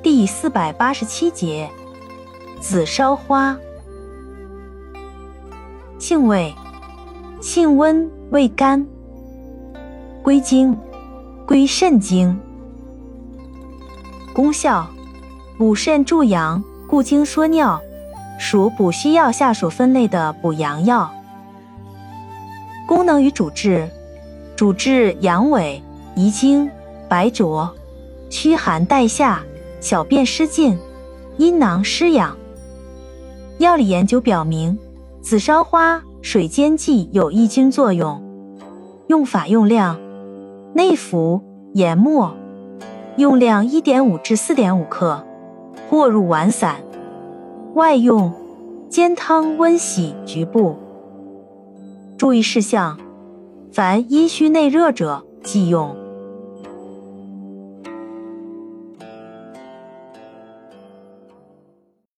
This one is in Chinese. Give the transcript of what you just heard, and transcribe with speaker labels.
Speaker 1: 第四百八十七节，紫烧花，性味，性温，味甘，归经，归肾经。功效，补肾助阳，固精缩尿，属补虚药下属分类的补阳药。功能与主治，主治阳痿、遗精、白浊、驱寒带下。小便失禁、阴囊失养。药理研究表明，紫烧花水煎剂有抑菌作用。用法用量：内服研末，用量一点五至四点五克，或入丸散；外用煎汤温洗局部。注意事项：凡阴虚内热者忌用。